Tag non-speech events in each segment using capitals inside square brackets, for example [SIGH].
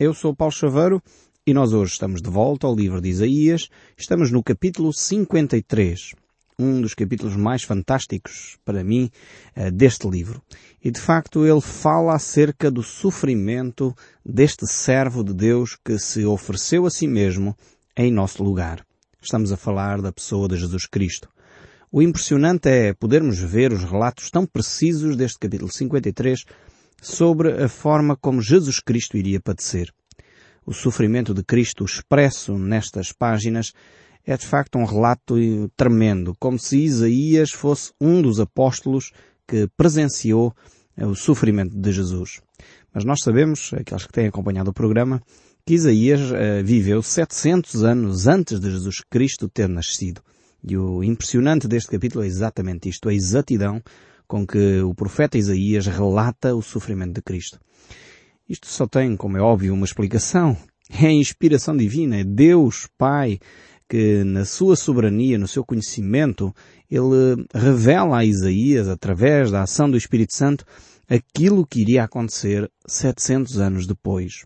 Eu sou Paulo Chaveiro e nós hoje estamos de volta ao livro de Isaías. Estamos no capítulo 53, um dos capítulos mais fantásticos para mim eh, deste livro. E de facto ele fala acerca do sofrimento deste servo de Deus que se ofereceu a si mesmo em nosso lugar. Estamos a falar da pessoa de Jesus Cristo. O impressionante é podermos ver os relatos tão precisos deste capítulo 53 sobre a forma como Jesus Cristo iria padecer. O sofrimento de Cristo expresso nestas páginas é de facto um relato tremendo, como se Isaías fosse um dos apóstolos que presenciou o sofrimento de Jesus. Mas nós sabemos, aqueles que têm acompanhado o programa, que Isaías uh, viveu 700 anos antes de Jesus Cristo ter nascido. E o impressionante deste capítulo é exatamente isto, a exatidão com que o profeta Isaías relata o sofrimento de Cristo. Isto só tem, como é óbvio, uma explicação. É a inspiração divina, é Deus Pai que na sua soberania, no seu conhecimento, ele revela a Isaías, através da ação do Espírito Santo, aquilo que iria acontecer 700 anos depois.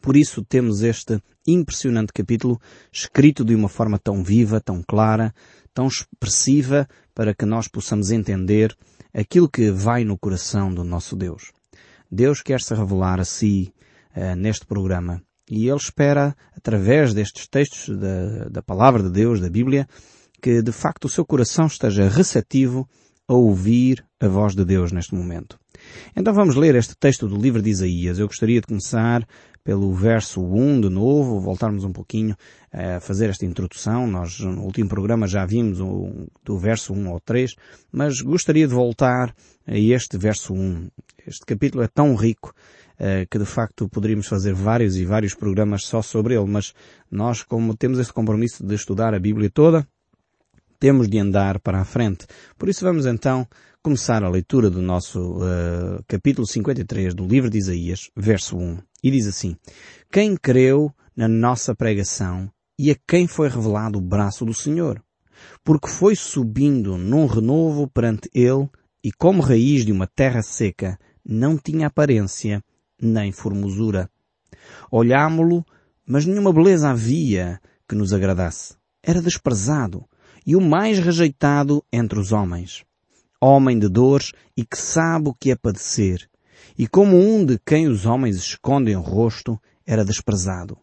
Por isso temos este impressionante capítulo escrito de uma forma tão viva, tão clara, tão expressiva para que nós possamos entender aquilo que vai no coração do nosso Deus. Deus quer se revelar a si uh, neste programa e Ele espera, através destes textos da, da Palavra de Deus, da Bíblia, que de facto o seu coração esteja receptivo a ouvir a voz de Deus neste momento. Então vamos ler este texto do livro de Isaías. Eu gostaria de começar pelo verso 1 de novo, voltarmos um pouquinho a fazer esta introdução. Nós no último programa já vimos o, do verso 1 ao 3, mas gostaria de voltar a este verso 1. Este capítulo é tão rico uh, que de facto poderíamos fazer vários e vários programas só sobre ele, mas nós como temos este compromisso de estudar a Bíblia toda, temos de andar para a frente. Por isso vamos então começar a leitura do nosso uh, capítulo 53 do livro de Isaías, verso 1. E diz assim, Quem creu na nossa pregação e a quem foi revelado o braço do Senhor? Porque foi subindo num renovo perante ele e como raiz de uma terra seca, não tinha aparência nem formosura. Olhámo-lo, mas nenhuma beleza havia que nos agradasse. Era desprezado e o mais rejeitado entre os homens. Homem de dores e que sabe o que é padecer. E como um de quem os homens escondem o rosto, era desprezado.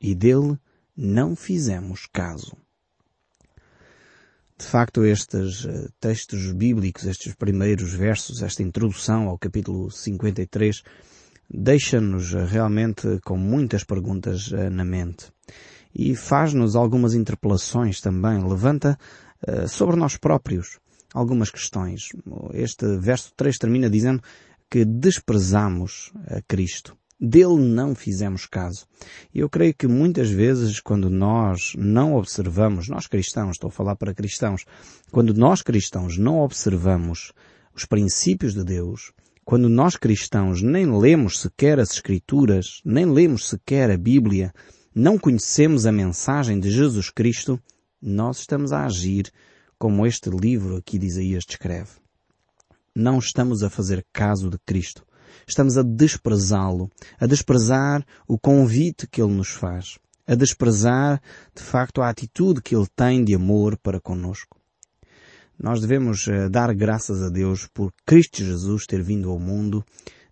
E dele não fizemos caso. De facto, estes uh, textos bíblicos, estes primeiros versos, esta introdução ao capítulo 53, deixa-nos uh, realmente com muitas perguntas uh, na mente e faz-nos algumas interpelações também, levanta uh, sobre nós próprios algumas questões. Este verso 3 termina dizendo que desprezamos a Cristo. Dele não fizemos caso. E eu creio que muitas vezes quando nós não observamos, nós cristãos, estou a falar para cristãos, quando nós cristãos não observamos os princípios de Deus, quando nós cristãos nem lemos sequer as Escrituras, nem lemos sequer a Bíblia, não conhecemos a mensagem de Jesus Cristo, nós estamos a agir como este livro aqui de Isaías descreve. Não estamos a fazer caso de Cristo. Estamos a desprezá-lo, a desprezar o convite que ele nos faz, a desprezar, de facto, a atitude que ele tem de amor para conosco. Nós devemos eh, dar graças a Deus por Cristo Jesus ter vindo ao mundo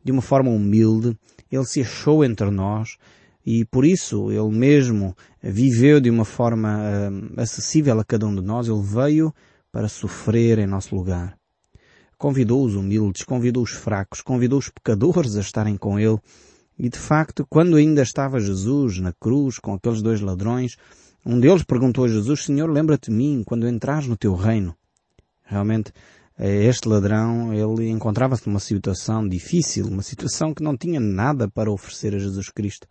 de uma forma humilde. Ele se achou entre nós e por isso ele mesmo viveu de uma forma uh, acessível a cada um de nós. Ele veio para sofrer em nosso lugar. Convidou os humildes, convidou os fracos, convidou os pecadores a estarem com ele. E de facto, quando ainda estava Jesus na cruz com aqueles dois ladrões, um deles perguntou a Jesus, Senhor, lembra-te de mim quando entrares no teu reino. Realmente, eh, este ladrão, ele encontrava-se numa situação difícil, uma situação que não tinha nada para oferecer a Jesus Cristo.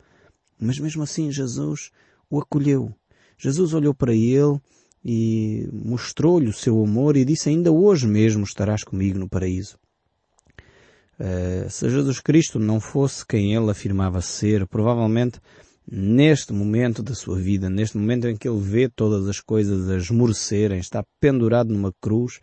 Mas mesmo assim Jesus o acolheu. Jesus olhou para ele e mostrou-lhe o seu amor e disse ainda hoje mesmo estarás comigo no paraíso. Uh, se Jesus Cristo não fosse quem ele afirmava ser, provavelmente neste momento da sua vida, neste momento em que ele vê todas as coisas a esmorecerem, está pendurado numa cruz,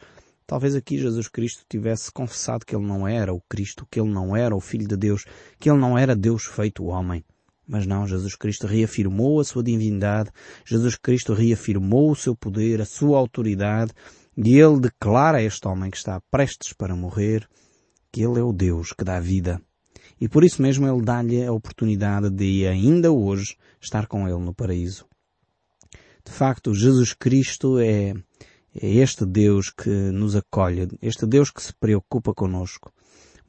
talvez aqui Jesus Cristo tivesse confessado que ele não era o Cristo, que ele não era o Filho de Deus, que ele não era Deus feito homem. Mas não, Jesus Cristo reafirmou a sua divindade, Jesus Cristo reafirmou o seu poder, a sua autoridade, e ele declara a este homem que está prestes para morrer que ele é o Deus que dá vida. E por isso mesmo ele dá-lhe a oportunidade de ainda hoje estar com ele no paraíso. De facto, Jesus Cristo é, é este Deus que nos acolhe, este Deus que se preocupa conosco.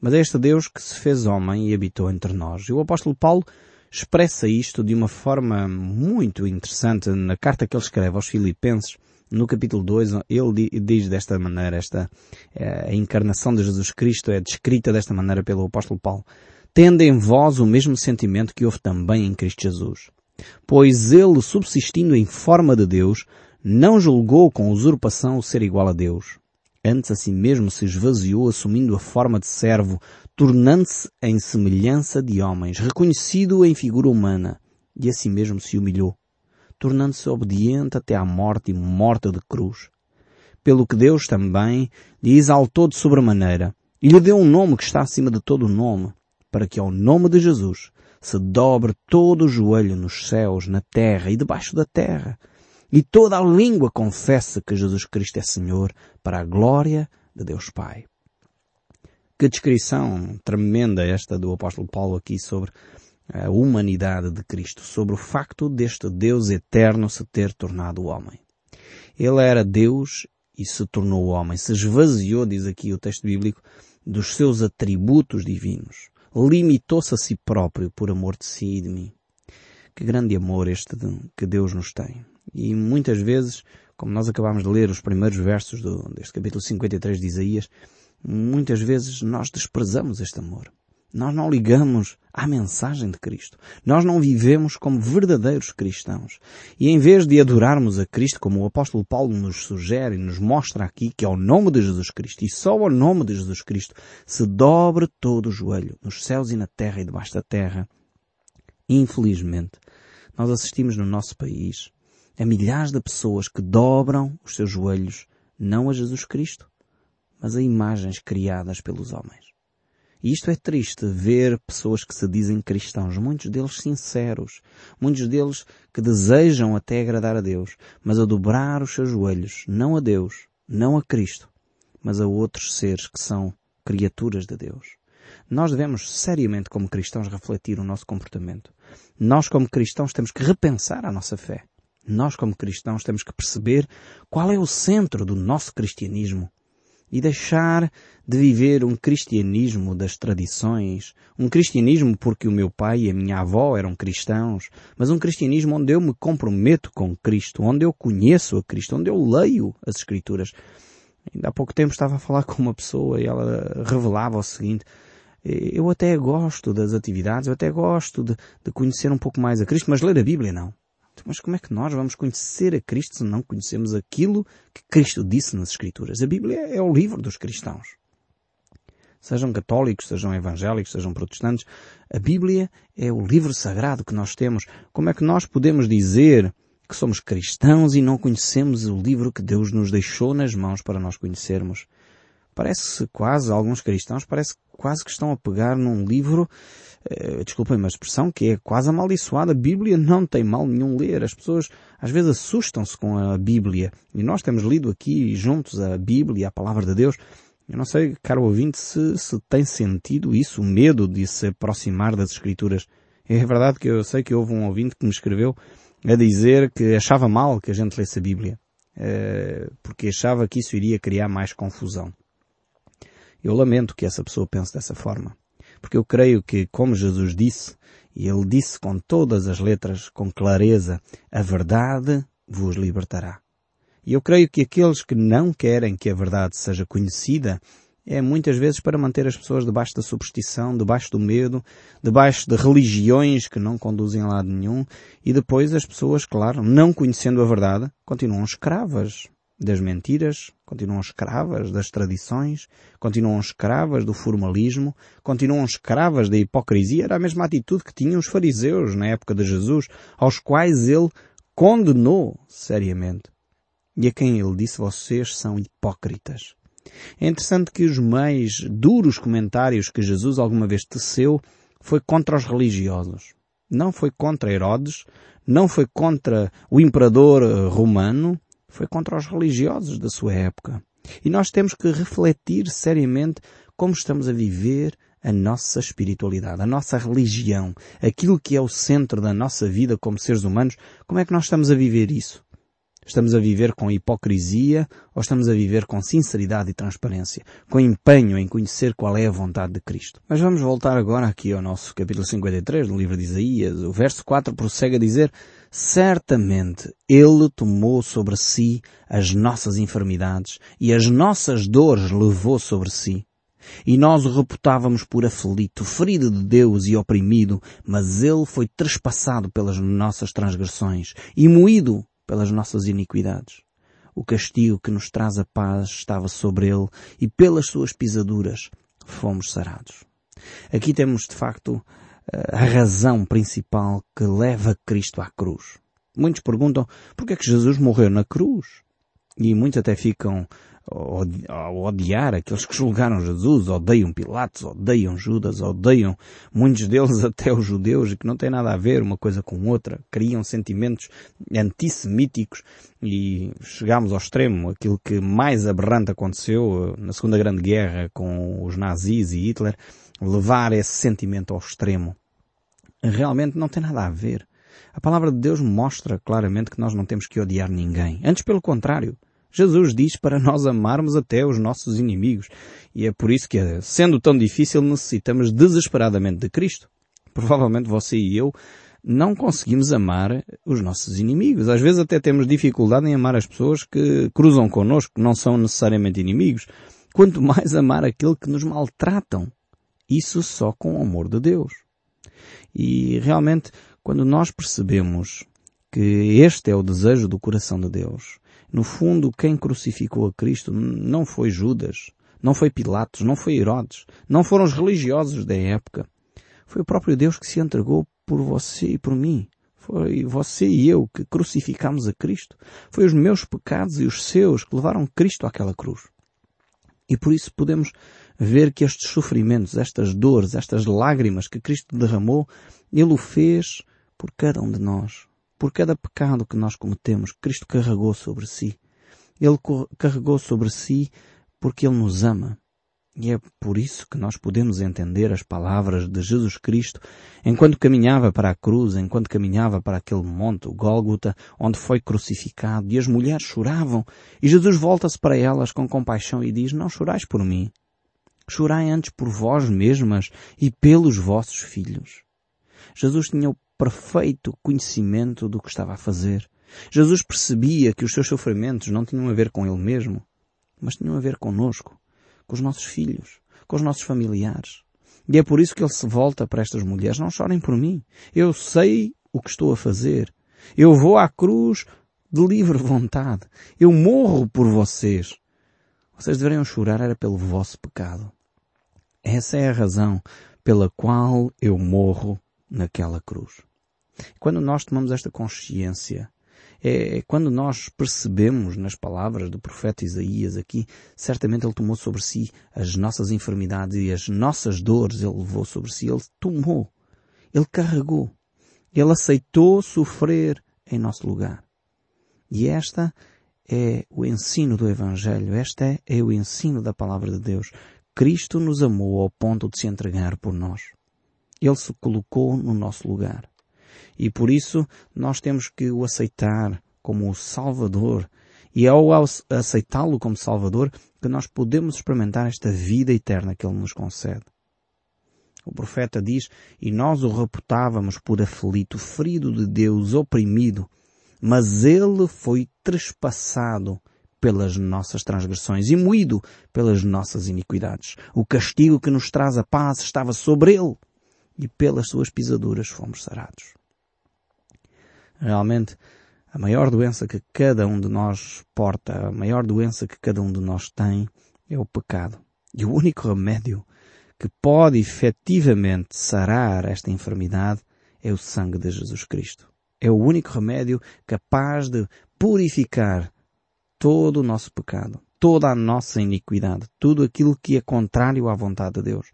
Mas é este Deus que se fez homem e habitou entre nós. E o apóstolo Paulo expressa isto de uma forma muito interessante na carta que ele escreve aos Filipenses, no capítulo 2, ele diz desta maneira, esta, eh, a encarnação de Jesus Cristo é descrita desta maneira pelo apóstolo Paulo. Tende em vós o mesmo sentimento que houve também em Cristo Jesus. Pois ele, subsistindo em forma de Deus, não julgou com usurpação o ser igual a Deus. Antes a si mesmo se esvaziou assumindo a forma de servo, tornando-se em semelhança de homens, reconhecido em figura humana, e a si mesmo se humilhou tornando-se obediente até à morte e morte de cruz. Pelo que Deus também lhe exaltou de sobremaneira e lhe deu um nome que está acima de todo o nome, para que ao nome de Jesus se dobre todo o joelho nos céus, na terra e debaixo da terra, e toda a língua confesse que Jesus Cristo é Senhor, para a glória de Deus Pai. Que descrição tremenda esta do apóstolo Paulo aqui sobre a humanidade de Cristo, sobre o facto deste Deus eterno se ter tornado homem. Ele era Deus e se tornou homem, se esvaziou, diz aqui o texto bíblico, dos seus atributos divinos. Limitou-se a si próprio por amor de si e de mim. Que grande amor este que Deus nos tem. E muitas vezes, como nós acabamos de ler os primeiros versos do, deste capítulo 53 de Isaías, muitas vezes nós desprezamos este amor. Nós não ligamos à mensagem de Cristo. Nós não vivemos como verdadeiros cristãos. E em vez de adorarmos a Cristo, como o apóstolo Paulo nos sugere e nos mostra aqui, que é o nome de Jesus Cristo, e só ao nome de Jesus Cristo se dobre todo o joelho, nos céus e na terra e debaixo da terra, infelizmente, nós assistimos no nosso país a milhares de pessoas que dobram os seus joelhos não a Jesus Cristo, mas a imagens criadas pelos homens. E isto é triste, ver pessoas que se dizem cristãos, muitos deles sinceros, muitos deles que desejam até agradar a Deus, mas a dobrar os seus joelhos, não a Deus, não a Cristo, mas a outros seres que são criaturas de Deus. Nós devemos seriamente como cristãos refletir o nosso comportamento. Nós como cristãos temos que repensar a nossa fé. Nós como cristãos temos que perceber qual é o centro do nosso cristianismo e deixar de viver um cristianismo das tradições, um cristianismo porque o meu pai e a minha avó eram cristãos, mas um cristianismo onde eu me comprometo com Cristo, onde eu conheço a Cristo, onde eu leio as Escrituras. Ainda há pouco tempo estava a falar com uma pessoa e ela revelava o seguinte, eu até gosto das atividades, eu até gosto de, de conhecer um pouco mais a Cristo, mas ler a Bíblia não. Mas como é que nós vamos conhecer a Cristo se não conhecemos aquilo que Cristo disse nas Escrituras? A Bíblia é o livro dos cristãos. Sejam católicos, sejam evangélicos, sejam protestantes, a Bíblia é o livro sagrado que nós temos. Como é que nós podemos dizer que somos cristãos e não conhecemos o livro que Deus nos deixou nas mãos para nós conhecermos? Parece quase, alguns cristãos, parece quase que estão a pegar num livro eh, desculpem uma expressão que é quase amaldiçoada. A Bíblia não tem mal nenhum ler. As pessoas às vezes assustam-se com a Bíblia. E nós temos lido aqui juntos a Bíblia, a Palavra de Deus. Eu não sei, caro ouvinte, se, se tem sentido isso, o medo de se aproximar das Escrituras. É verdade que eu sei que houve um ouvinte que me escreveu a dizer que achava mal que a gente lesse a Bíblia, eh, porque achava que isso iria criar mais confusão. Eu lamento que essa pessoa pense dessa forma. Porque eu creio que, como Jesus disse, e ele disse com todas as letras, com clareza, a verdade vos libertará. E eu creio que aqueles que não querem que a verdade seja conhecida é muitas vezes para manter as pessoas debaixo da superstição, debaixo do medo, debaixo de religiões que não conduzem a lado nenhum, e depois as pessoas, claro, não conhecendo a verdade, continuam escravas das mentiras, continuam escravas das tradições, continuam escravas do formalismo, continuam escravas da hipocrisia. Era a mesma atitude que tinham os fariseus na época de Jesus, aos quais ele condenou seriamente. E a quem ele disse, vocês são hipócritas. É interessante que os mais duros comentários que Jesus alguma vez teceu foi contra os religiosos. Não foi contra Herodes, não foi contra o imperador eh, romano, foi contra os religiosos da sua época. E nós temos que refletir seriamente como estamos a viver a nossa espiritualidade, a nossa religião, aquilo que é o centro da nossa vida como seres humanos, como é que nós estamos a viver isso? Estamos a viver com hipocrisia ou estamos a viver com sinceridade e transparência, com empenho em conhecer qual é a vontade de Cristo? Mas vamos voltar agora aqui ao nosso capítulo 53 do livro de Isaías. O verso 4 prossegue a dizer Certamente Ele tomou sobre si as nossas enfermidades e as nossas dores levou sobre si. E nós o reputávamos por aflito, ferido de Deus e oprimido, mas ele foi trespassado pelas nossas transgressões e moído pelas nossas iniquidades. O castigo que nos traz a paz estava sobre ele e pelas suas pisaduras fomos sarados. Aqui temos de facto a razão principal que leva Cristo à cruz. Muitos perguntam por que é que Jesus morreu na cruz? E muitos até ficam a odiar aqueles que julgaram Jesus, odeiam Pilatos, odeiam Judas, odeiam muitos deles [LAUGHS] até os judeus, e que não tem nada a ver uma coisa com outra, criam sentimentos antissemíticos e chegámos ao extremo, aquilo que mais aberrante aconteceu eh, na Segunda Grande Guerra com os nazis e Hitler, levar esse sentimento ao extremo. Realmente não tem nada a ver. A palavra de Deus mostra claramente que nós não temos que odiar ninguém. Antes pelo contrário. Jesus diz para nós amarmos até os nossos inimigos. E é por isso que, sendo tão difícil, necessitamos desesperadamente de Cristo. Provavelmente você e eu não conseguimos amar os nossos inimigos. Às vezes até temos dificuldade em amar as pessoas que cruzam connosco, que não são necessariamente inimigos. Quanto mais amar aquele que nos maltratam. Isso só com o amor de Deus. E realmente, quando nós percebemos que este é o desejo do coração de Deus, no fundo, quem crucificou a Cristo não foi Judas, não foi Pilatos, não foi Herodes, não foram os religiosos da época. Foi o próprio Deus que se entregou por você e por mim. Foi você e eu que crucificamos a Cristo. Foi os meus pecados e os seus que levaram Cristo àquela cruz. E por isso podemos ver que estes sofrimentos, estas dores, estas lágrimas que Cristo derramou, Ele o fez por cada um de nós. Por cada pecado que nós cometemos, Cristo carregou sobre si. Ele carregou sobre si porque Ele nos ama. E é por isso que nós podemos entender as palavras de Jesus Cristo enquanto caminhava para a cruz, enquanto caminhava para aquele monte, o Gólgota, onde foi crucificado, e as mulheres choravam, e Jesus volta-se para elas com compaixão e diz, não chorais por mim, chorai antes por vós mesmas e pelos vossos filhos. Jesus tinha o perfeito conhecimento do que estava a fazer. Jesus percebia que os seus sofrimentos não tinham a ver com ele mesmo, mas tinham a ver conosco, com os nossos filhos, com os nossos familiares. E é por isso que ele se volta para estas mulheres. Não chorem por mim. Eu sei o que estou a fazer. Eu vou à cruz de livre vontade. Eu morro por vocês. Vocês deveriam chorar era pelo vosso pecado. Essa é a razão pela qual eu morro naquela cruz. Quando nós tomamos esta consciência, é quando nós percebemos nas palavras do profeta Isaías aqui, certamente ele tomou sobre si as nossas enfermidades e as nossas dores ele levou sobre si, ele tomou, ele carregou, ele aceitou sofrer em nosso lugar. E esta é o ensino do Evangelho, esta é, é o ensino da palavra de Deus. Cristo nos amou ao ponto de se entregar por nós. Ele se colocou no nosso lugar. E por isso nós temos que o aceitar como o Salvador. E é ao aceitá-lo como Salvador que nós podemos experimentar esta vida eterna que Ele nos concede. O profeta diz, e nós o reputávamos por aflito, ferido de Deus, oprimido, mas ele foi trespassado pelas nossas transgressões e moído pelas nossas iniquidades. O castigo que nos traz a paz estava sobre ele e pelas suas pisaduras fomos sarados. Realmente, a maior doença que cada um de nós porta, a maior doença que cada um de nós tem é o pecado. E o único remédio que pode efetivamente sarar esta enfermidade é o sangue de Jesus Cristo. É o único remédio capaz de purificar todo o nosso pecado, toda a nossa iniquidade, tudo aquilo que é contrário à vontade de Deus.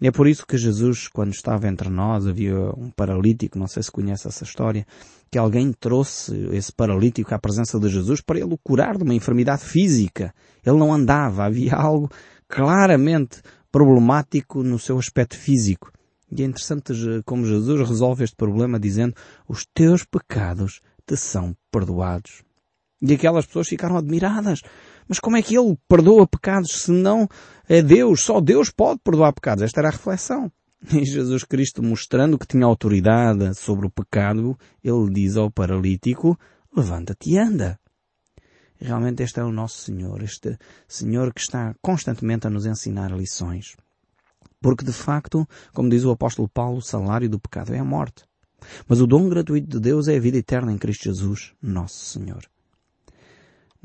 É por isso que Jesus, quando estava entre nós, havia um paralítico, não sei se conhece essa história, que alguém trouxe esse paralítico à presença de Jesus para ele o curar de uma enfermidade física. Ele não andava, havia algo claramente problemático no seu aspecto físico. E é interessante como Jesus resolve este problema dizendo os teus pecados te são perdoados. E aquelas pessoas ficaram admiradas. Mas como é que ele perdoa pecados se não é Deus? Só Deus pode perdoar pecados. Esta era a reflexão. E Jesus Cristo mostrando que tinha autoridade sobre o pecado, ele diz ao paralítico, levanta-te e anda. Realmente este é o nosso Senhor, este Senhor que está constantemente a nos ensinar lições. Porque de facto, como diz o apóstolo Paulo, o salário do pecado é a morte. Mas o dom gratuito de Deus é a vida eterna em Cristo Jesus, nosso Senhor.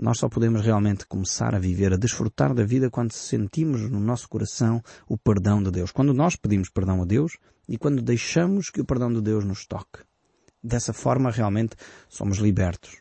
Nós só podemos realmente começar a viver, a desfrutar da vida quando sentimos no nosso coração o perdão de Deus. Quando nós pedimos perdão a Deus e quando deixamos que o perdão de Deus nos toque. Dessa forma realmente somos libertos,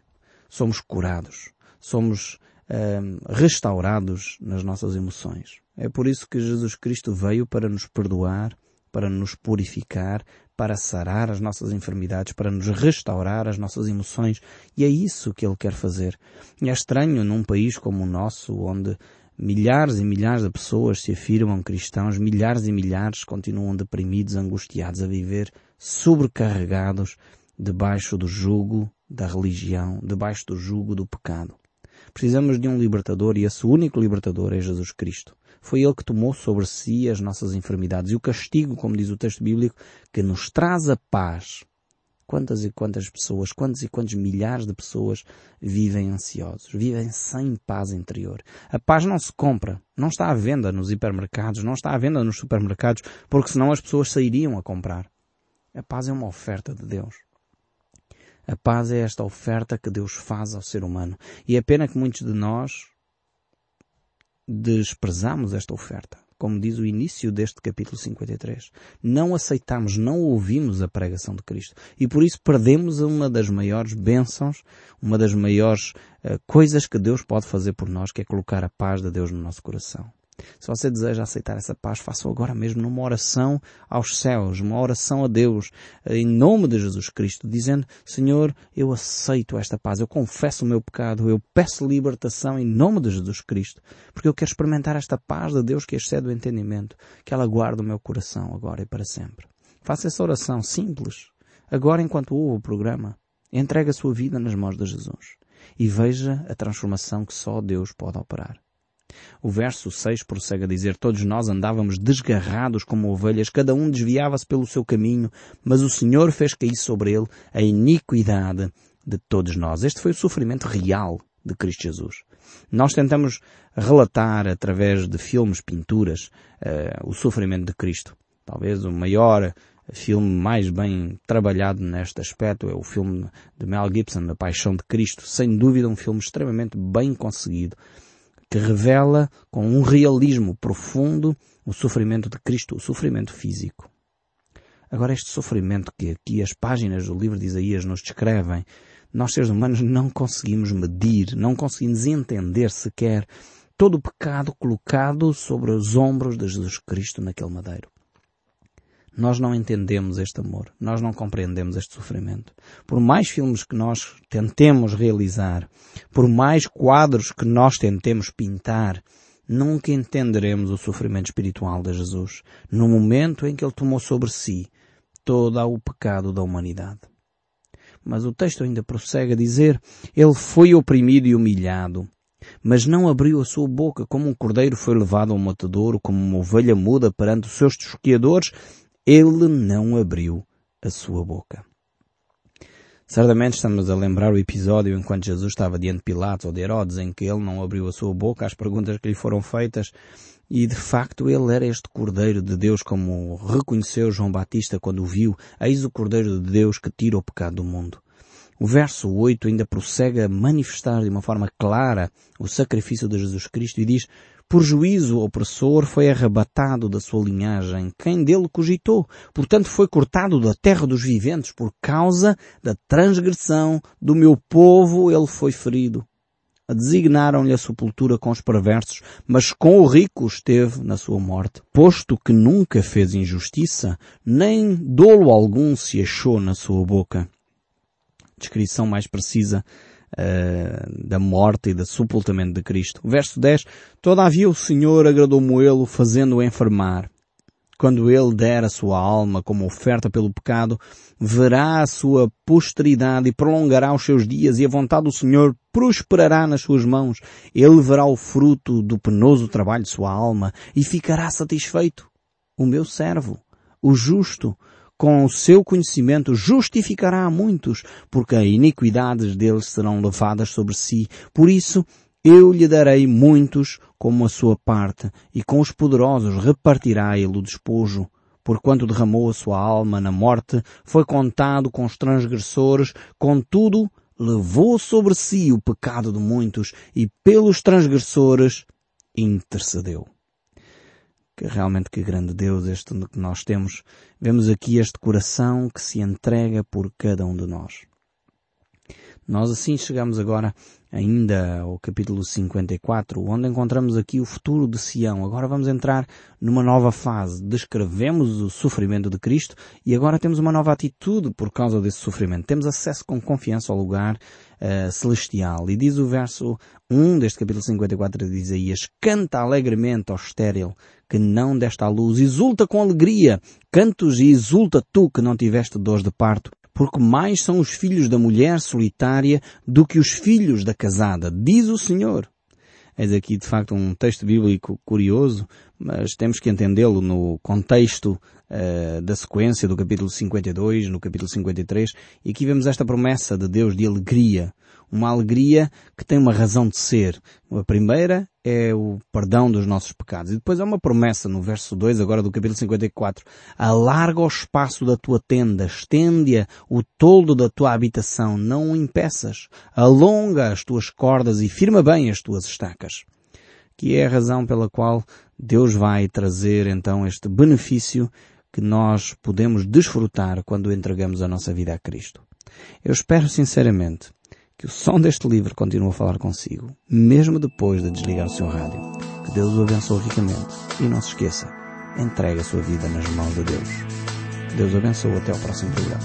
somos curados, somos hum, restaurados nas nossas emoções. É por isso que Jesus Cristo veio para nos perdoar, para nos purificar, para sarar as nossas enfermidades, para nos restaurar as nossas emoções. E é isso que Ele quer fazer. E é estranho num país como o nosso, onde milhares e milhares de pessoas se afirmam cristãos, milhares e milhares continuam deprimidos, angustiados, a viver sobrecarregados debaixo do jugo da religião, debaixo do jugo do pecado. Precisamos de um libertador e esse único libertador é Jesus Cristo. Foi Ele que tomou sobre si as nossas enfermidades e o castigo, como diz o texto bíblico, que nos traz a paz. Quantas e quantas pessoas, quantos e quantos milhares de pessoas vivem ansiosos, vivem sem paz interior. A paz não se compra, não está à venda nos hipermercados, não está à venda nos supermercados, porque senão as pessoas sairiam a comprar. A paz é uma oferta de Deus. A paz é esta oferta que Deus faz ao ser humano. E é pena que muitos de nós desprezamos esta oferta. Como diz o início deste capítulo 53. Não aceitamos, não ouvimos a pregação de Cristo. E por isso perdemos uma das maiores bênçãos, uma das maiores uh, coisas que Deus pode fazer por nós, que é colocar a paz de Deus no nosso coração. Se você deseja aceitar essa paz, faça agora mesmo numa oração aos céus, uma oração a Deus, em nome de Jesus Cristo, dizendo, Senhor, eu aceito esta paz, eu confesso o meu pecado, eu peço libertação em nome de Jesus Cristo, porque eu quero experimentar esta paz de Deus que excede o entendimento, que ela guarda o meu coração agora e para sempre. Faça essa oração simples, agora enquanto ouve o programa. Entregue a sua vida nas mãos de Jesus e veja a transformação que só Deus pode operar. O verso 6 prossegue a dizer, todos nós andávamos desgarrados como ovelhas, cada um desviava-se pelo seu caminho, mas o Senhor fez cair sobre ele a iniquidade de todos nós. Este foi o sofrimento real de Cristo Jesus. Nós tentamos relatar através de filmes, pinturas, uh, o sofrimento de Cristo. Talvez o maior filme mais bem trabalhado neste aspecto é o filme de Mel Gibson, A Paixão de Cristo. Sem dúvida um filme extremamente bem conseguido que revela com um realismo profundo o sofrimento de Cristo, o sofrimento físico. Agora este sofrimento que aqui as páginas do livro de Isaías nos descrevem, nós seres humanos não conseguimos medir, não conseguimos entender sequer todo o pecado colocado sobre os ombros de Jesus Cristo naquele madeiro. Nós não entendemos este amor, nós não compreendemos este sofrimento. Por mais filmes que nós tentemos realizar, por mais quadros que nós tentemos pintar, nunca entenderemos o sofrimento espiritual de Jesus no momento em que ele tomou sobre si todo o pecado da humanidade. Mas o texto ainda prossegue a dizer, ele foi oprimido e humilhado, mas não abriu a sua boca, como um cordeiro foi levado ao matadouro, como uma ovelha muda perante os seus tosqueadores, ele não abriu a sua boca. Certamente estamos a lembrar o episódio enquanto Jesus estava diante de Pilatos ou de Herodes, em que ele não abriu a sua boca às perguntas que lhe foram feitas, e de facto ele era este Cordeiro de Deus, como reconheceu João Batista quando o viu, eis o Cordeiro de Deus que tira o pecado do mundo. O verso 8 ainda prossegue a manifestar de uma forma clara o sacrifício de Jesus Cristo e diz, por juízo o opressor foi arrebatado da sua linhagem, quem dele cogitou. Portanto foi cortado da terra dos viventes por causa da transgressão do meu povo ele foi ferido. designaram-lhe a sepultura com os perversos, mas com o rico esteve na sua morte, posto que nunca fez injustiça, nem dolo algum se achou na sua boca. Descrição mais precisa uh, da morte e do sepultamento de Cristo. Verso 10. Todavia o Senhor agradou-mo-lo fazendo-o enfermar quando ele der a sua alma como oferta pelo pecado, verá a sua posteridade e prolongará os seus dias e a vontade do Senhor prosperará nas suas mãos. Ele verá o fruto do penoso trabalho de sua alma e ficará satisfeito. O meu servo, o justo, com o seu conhecimento justificará a muitos, porque as iniquidades deles serão levadas sobre si. Por isso, eu lhe darei muitos como a sua parte, e com os poderosos repartirá ele o despojo. Porquanto derramou a sua alma na morte, foi contado com os transgressores, contudo, levou sobre si o pecado de muitos, e pelos transgressores intercedeu. Que realmente que grande Deus este que nós temos. Vemos aqui este coração que se entrega por cada um de nós. Nós assim chegamos agora ainda ao capítulo 54, onde encontramos aqui o futuro de Sião. Agora vamos entrar numa nova fase. Descrevemos o sofrimento de Cristo e agora temos uma nova atitude por causa desse sofrimento. Temos acesso com confiança ao lugar uh, celestial. E diz o verso 1 deste capítulo 54 de Isaías, canta alegremente ao estéril que não desta à luz, exulta com alegria, cantos e exulta tu que não tiveste dores de parto porque mais são os filhos da mulher solitária do que os filhos da casada, diz o Senhor. Eis aqui de facto um texto bíblico curioso, mas temos que entendê-lo no contexto uh, da sequência do capítulo 52, no capítulo 53, e aqui vemos esta promessa de Deus de alegria, uma alegria que tem uma razão de ser. A primeira é o perdão dos nossos pecados. E depois há uma promessa no verso 2 agora do capítulo 54. Alarga o espaço da tua tenda, estende-a o toldo da tua habitação, não o impeças. Alonga as tuas cordas e firma bem as tuas estacas. Que é a razão pela qual Deus vai trazer então este benefício que nós podemos desfrutar quando entregamos a nossa vida a Cristo. Eu espero sinceramente que o som deste livro continue a falar consigo, mesmo depois de desligar o seu rádio. Que Deus o abençoe ricamente. E não se esqueça, entregue a sua vida nas mãos de Deus. Deus o abençoe até ao próximo programa.